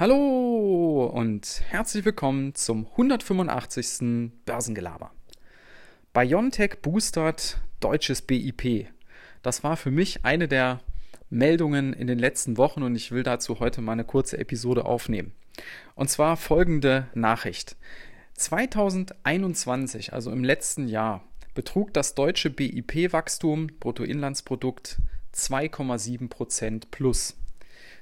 Hallo und herzlich willkommen zum 185. Börsengelaber. BioNTech boostert deutsches BIP. Das war für mich eine der Meldungen in den letzten Wochen und ich will dazu heute mal eine kurze Episode aufnehmen. Und zwar folgende Nachricht. 2021, also im letzten Jahr, betrug das deutsche BIP-Wachstum, Bruttoinlandsprodukt, 2,7 Prozent plus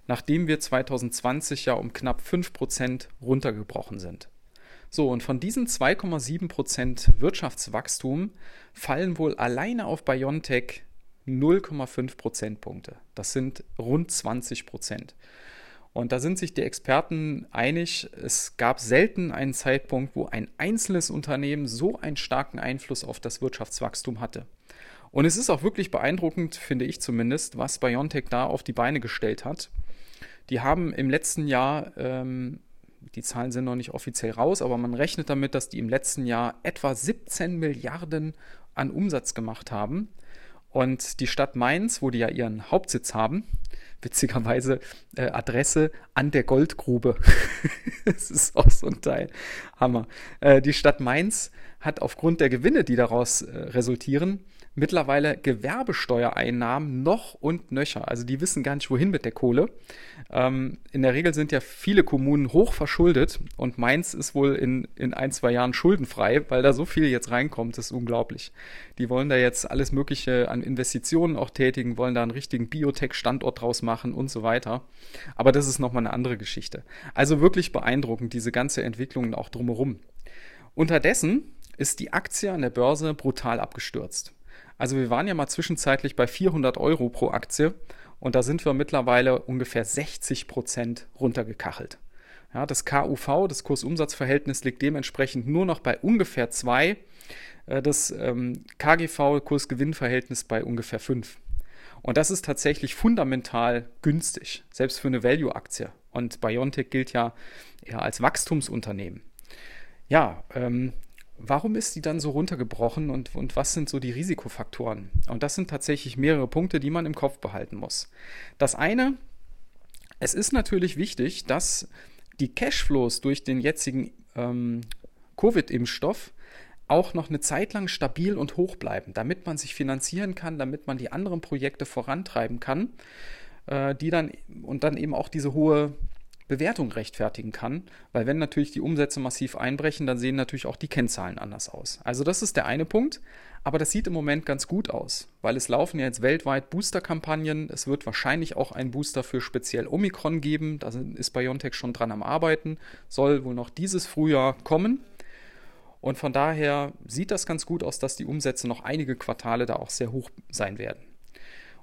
nachdem wir 2020 ja um knapp 5% runtergebrochen sind. So, und von diesen 2,7% Wirtschaftswachstum fallen wohl alleine auf BioNTech 0,5 Prozentpunkte. Das sind rund 20 Prozent. Und da sind sich die Experten einig, es gab selten einen Zeitpunkt, wo ein einzelnes Unternehmen so einen starken Einfluss auf das Wirtschaftswachstum hatte. Und es ist auch wirklich beeindruckend, finde ich zumindest, was BioNTech da auf die Beine gestellt hat. Die haben im letzten Jahr, ähm, die Zahlen sind noch nicht offiziell raus, aber man rechnet damit, dass die im letzten Jahr etwa 17 Milliarden an Umsatz gemacht haben. Und die Stadt Mainz, wo die ja ihren Hauptsitz haben, witzigerweise äh, Adresse an der Goldgrube. das ist auch so ein Teil. Hammer. Äh, die Stadt Mainz hat aufgrund der Gewinne, die daraus äh, resultieren, mittlerweile Gewerbesteuereinnahmen noch und nöcher. Also die wissen gar nicht, wohin mit der Kohle. Ähm, in der Regel sind ja viele Kommunen hoch verschuldet und Mainz ist wohl in, in ein, zwei Jahren schuldenfrei, weil da so viel jetzt reinkommt, das ist unglaublich. Die wollen da jetzt alles Mögliche an Investitionen auch tätigen, wollen da einen richtigen Biotech-Standort draus machen und so weiter. Aber das ist nochmal eine andere Geschichte. Also wirklich beeindruckend, diese ganze Entwicklung auch drumherum. Unterdessen ist die Aktie an der Börse brutal abgestürzt. Also wir waren ja mal zwischenzeitlich bei 400 Euro pro Aktie und da sind wir mittlerweile ungefähr 60 Prozent runtergekachelt. Ja, das KUV, das Kursumsatzverhältnis, liegt dementsprechend nur noch bei ungefähr 2. Äh, das ähm, KGV, Kursgewinnverhältnis, bei ungefähr 5. Und das ist tatsächlich fundamental günstig, selbst für eine Value-Aktie. Und Biontech gilt ja eher als Wachstumsunternehmen. Ja, ähm, Warum ist die dann so runtergebrochen und, und was sind so die Risikofaktoren? Und das sind tatsächlich mehrere Punkte, die man im Kopf behalten muss. Das eine, es ist natürlich wichtig, dass die Cashflows durch den jetzigen ähm, Covid-Impfstoff auch noch eine Zeit lang stabil und hoch bleiben, damit man sich finanzieren kann, damit man die anderen Projekte vorantreiben kann, äh, die dann und dann eben auch diese hohe Bewertung rechtfertigen kann, weil wenn natürlich die Umsätze massiv einbrechen, dann sehen natürlich auch die Kennzahlen anders aus. Also das ist der eine Punkt, aber das sieht im Moment ganz gut aus, weil es laufen ja jetzt weltweit Booster-Kampagnen. Es wird wahrscheinlich auch einen Booster für speziell Omikron geben. Da ist BioNTech schon dran am Arbeiten, soll wohl noch dieses Frühjahr kommen. Und von daher sieht das ganz gut aus, dass die Umsätze noch einige Quartale da auch sehr hoch sein werden.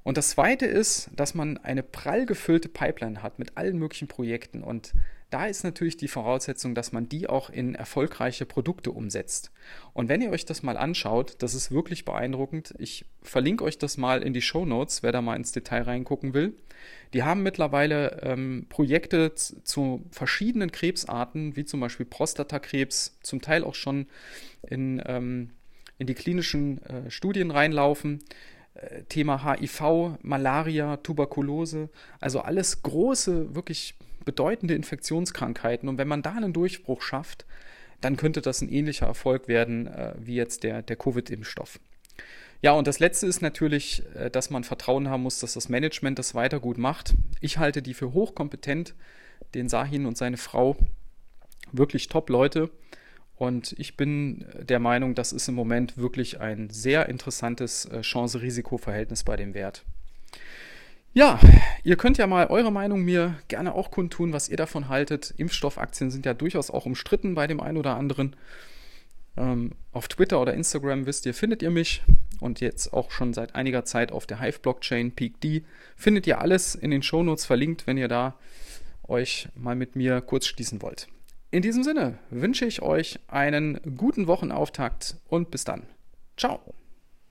Und das Zweite ist, dass man eine prall gefüllte Pipeline hat mit allen möglichen Projekten. Und da ist natürlich die Voraussetzung, dass man die auch in erfolgreiche Produkte umsetzt. Und wenn ihr euch das mal anschaut, das ist wirklich beeindruckend. Ich verlinke euch das mal in die Show Notes, wer da mal ins Detail reingucken will. Die haben mittlerweile ähm, Projekte zu verschiedenen Krebsarten, wie zum Beispiel Prostatakrebs, zum Teil auch schon in, ähm, in die klinischen äh, Studien reinlaufen. Äh, Thema HIV, Malaria, Tuberkulose, also alles große, wirklich bedeutende Infektionskrankheiten. Und wenn man da einen Durchbruch schafft, dann könnte das ein ähnlicher Erfolg werden äh, wie jetzt der, der Covid-Impfstoff. Ja, und das Letzte ist natürlich, äh, dass man Vertrauen haben muss, dass das Management das weiter gut macht. Ich halte die für hochkompetent, den Sahin und seine Frau, wirklich top Leute. Und ich bin der Meinung, das ist im Moment wirklich ein sehr interessantes äh, Chance-Risiko-Verhältnis bei dem Wert. Ja, ihr könnt ja mal eure Meinung mir gerne auch kundtun, was ihr davon haltet. Impfstoffaktien sind ja durchaus auch umstritten bei dem einen oder anderen. Ähm, auf Twitter oder Instagram wisst ihr, findet ihr mich und jetzt auch schon seit einiger Zeit auf der Hive-Blockchain PeakD. Findet ihr alles in den Shownotes verlinkt, wenn ihr da euch mal mit mir kurz schließen wollt. In diesem Sinne wünsche ich euch einen guten Wochenauftakt und bis dann. Ciao.